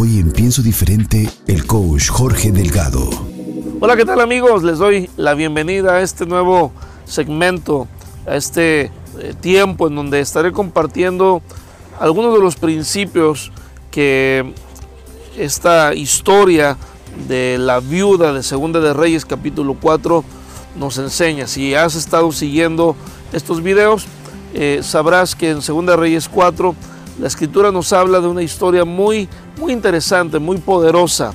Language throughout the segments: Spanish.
Hoy en Pienso Diferente, el coach Jorge Delgado. Hola, ¿qué tal amigos? Les doy la bienvenida a este nuevo segmento, a este eh, tiempo en donde estaré compartiendo algunos de los principios que esta historia de la viuda de Segunda de Reyes capítulo 4 nos enseña. Si has estado siguiendo estos videos, eh, sabrás que en Segunda de Reyes 4 la escritura nos habla de una historia muy, muy interesante, muy poderosa.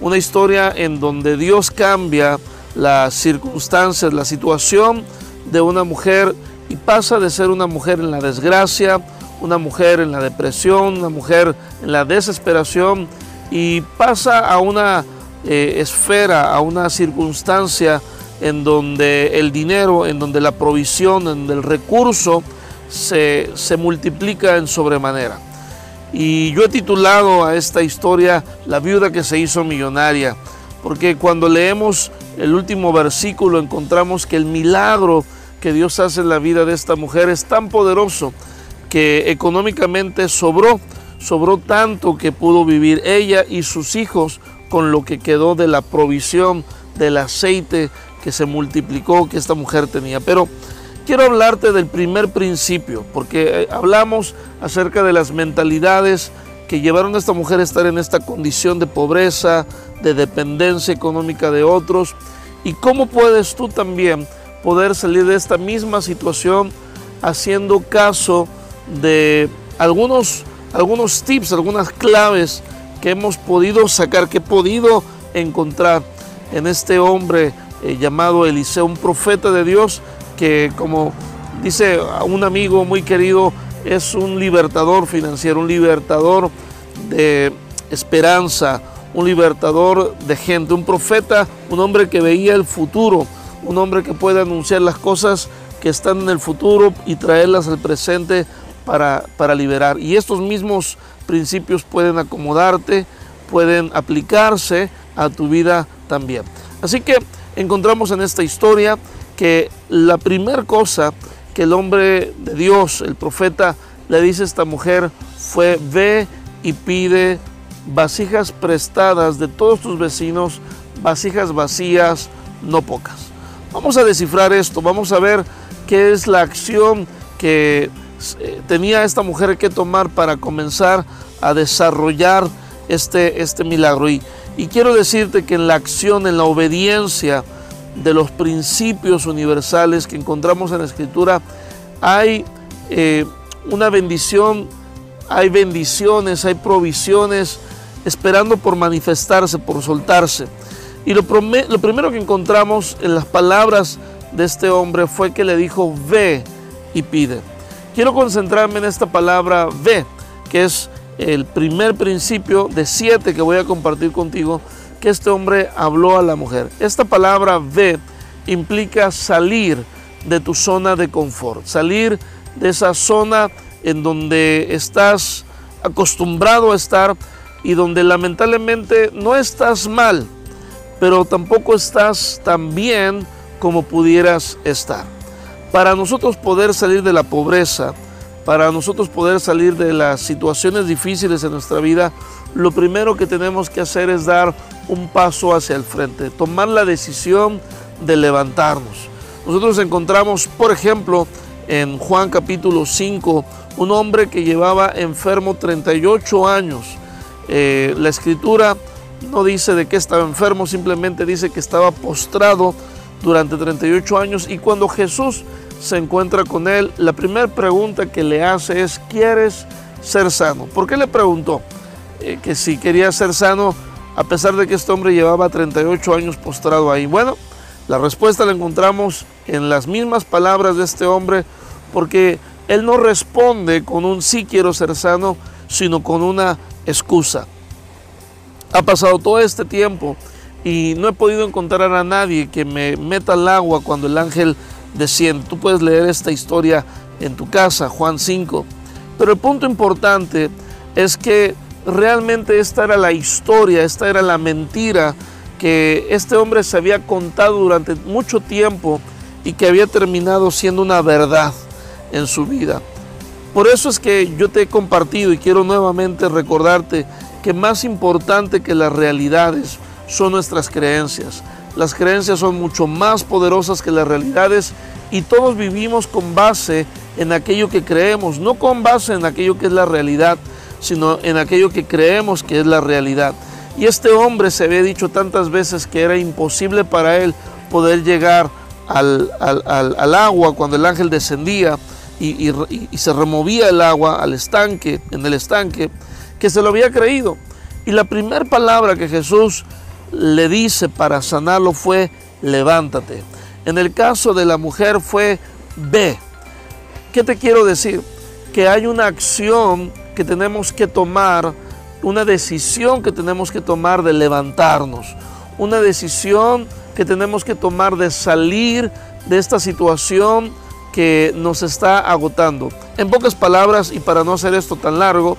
Una historia en donde Dios cambia las circunstancias, la situación de una mujer y pasa de ser una mujer en la desgracia, una mujer en la depresión, una mujer en la desesperación y pasa a una eh, esfera, a una circunstancia en donde el dinero, en donde la provisión, en donde el recurso se, multiplica en sobremanera. Y yo he titulado a esta historia La viuda que se hizo millonaria, porque cuando leemos el último versículo encontramos que el milagro que Dios hace en la vida de esta mujer es tan poderoso que económicamente sobró, sobró tanto que pudo vivir ella y sus hijos con lo que quedó de la provisión del aceite que se multiplicó que esta mujer tenía. Pero quiero hablarte del primer principio, porque eh, hablamos acerca de las mentalidades que llevaron a esta mujer a estar en esta condición de pobreza, de dependencia económica de otros, y cómo puedes tú también poder salir de esta misma situación haciendo caso de algunos, algunos tips, algunas claves que hemos podido sacar, que he podido encontrar en este hombre eh, llamado Eliseo, un profeta de Dios que como dice un amigo muy querido, es un libertador financiero, un libertador de esperanza, un libertador de gente, un profeta, un hombre que veía el futuro, un hombre que puede anunciar las cosas que están en el futuro y traerlas al presente para, para liberar. Y estos mismos principios pueden acomodarte, pueden aplicarse a tu vida también. Así que encontramos en esta historia que la primera cosa que el hombre de Dios, el profeta, le dice a esta mujer fue, ve y pide vasijas prestadas de todos tus vecinos, vasijas vacías, no pocas. Vamos a descifrar esto, vamos a ver qué es la acción que eh, tenía esta mujer que tomar para comenzar a desarrollar este, este milagro. Y, y quiero decirte que en la acción, en la obediencia, de los principios universales que encontramos en la Escritura, hay eh, una bendición, hay bendiciones, hay provisiones esperando por manifestarse, por soltarse. Y lo, lo primero que encontramos en las palabras de este hombre fue que le dijo, ve y pide. Quiero concentrarme en esta palabra ve, que es el primer principio de siete que voy a compartir contigo que este hombre habló a la mujer. Esta palabra ve implica salir de tu zona de confort, salir de esa zona en donde estás acostumbrado a estar y donde lamentablemente no estás mal, pero tampoco estás tan bien como pudieras estar. Para nosotros poder salir de la pobreza, para nosotros poder salir de las situaciones difíciles en nuestra vida, lo primero que tenemos que hacer es dar un paso hacia el frente, tomar la decisión de levantarnos. Nosotros encontramos, por ejemplo, en Juan capítulo 5, un hombre que llevaba enfermo 38 años. Eh, la escritura no dice de qué estaba enfermo, simplemente dice que estaba postrado durante 38 años y cuando Jesús se encuentra con él, la primera pregunta que le hace es, ¿quieres ser sano? ¿Por qué le preguntó? Eh, que si quería ser sano a pesar de que este hombre llevaba 38 años postrado ahí. Bueno, la respuesta la encontramos en las mismas palabras de este hombre porque él no responde con un sí quiero ser sano, sino con una excusa. Ha pasado todo este tiempo y no he podido encontrar a nadie que me meta al agua cuando el ángel desciende. Tú puedes leer esta historia en tu casa, Juan 5. Pero el punto importante es que realmente esta era la historia, esta era la mentira que este hombre se había contado durante mucho tiempo y que había terminado siendo una verdad en su vida. Por eso es que yo te he compartido y quiero nuevamente recordarte que más importante que las realidades son nuestras creencias. Las creencias son mucho más poderosas que las realidades y todos vivimos con base en aquello que creemos, no con base en aquello que es la realidad, sino en aquello que creemos que es la realidad. Y este hombre se había dicho tantas veces que era imposible para él poder llegar al, agua cuando el ángel descendía y, y se removía el agua al estanque, en el estanque, que se lo había creído. Y la primera palabra que Jesús le dice para sanarlo fue levántate. En el caso de la mujer fue ve. ¿Qué te quiero decir? Que hay una acción que tenemos que tomar, una decisión que tenemos que tomar de levantarnos, una decisión que tenemos que tomar de salir de esta situación que nos está agotando. En pocas palabras, y para no hacer esto tan largo,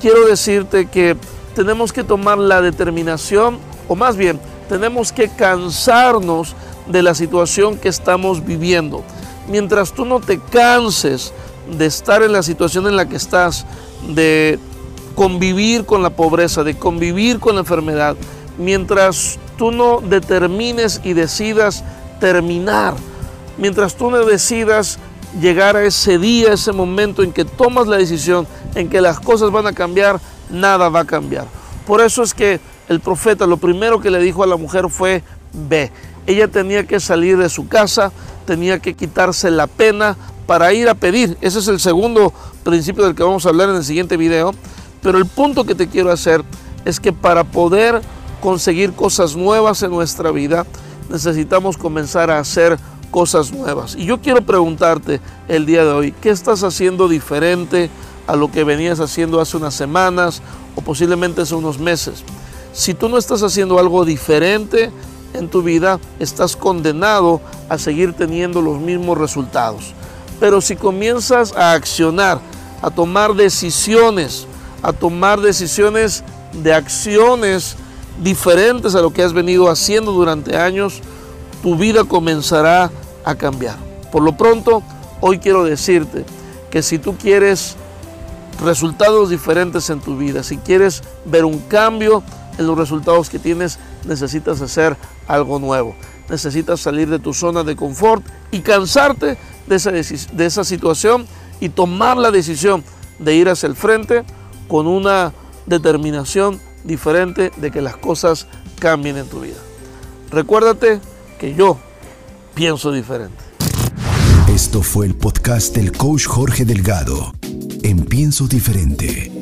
quiero decirte que tenemos que tomar la determinación o más bien tenemos que cansarnos de la situación que estamos viviendo. Mientras tú no te canses de estar en la situación en la que estás, de convivir con la pobreza, de convivir con la enfermedad, mientras tú no determines y decidas terminar, mientras tú no decidas llegar a ese día, ese momento en que tomas la decisión, en que las cosas van a cambiar, nada va a cambiar. Por eso es que el profeta lo primero que le dijo a la mujer fue, ve. Ella tenía que salir de su casa, tenía que quitarse la pena para ir a pedir. Ese es el segundo principio del que vamos a hablar en el siguiente video. Pero el punto que te quiero hacer es que para poder conseguir cosas nuevas en nuestra vida, necesitamos comenzar a hacer cosas nuevas. Y yo quiero preguntarte el día de hoy, ¿qué estás haciendo diferente a lo que venías haciendo hace unas semanas o posiblemente hace unos meses? Si tú no estás haciendo algo diferente en tu vida, estás condenado a seguir teniendo los mismos resultados. Pero si comienzas a accionar, a tomar decisiones, a tomar decisiones de acciones diferentes a lo que has venido haciendo durante años, tu vida comenzará a cambiar. Por lo pronto, hoy quiero decirte que si tú quieres resultados diferentes en tu vida, si quieres ver un cambio, en los resultados que tienes, necesitas hacer algo nuevo. Necesitas salir de tu zona de confort y cansarte de esa, de esa situación y tomar la decisión de ir hacia el frente con una determinación diferente de que las cosas cambien en tu vida. Recuérdate que yo pienso diferente. Esto fue el podcast del coach Jorge Delgado en Pienso Diferente.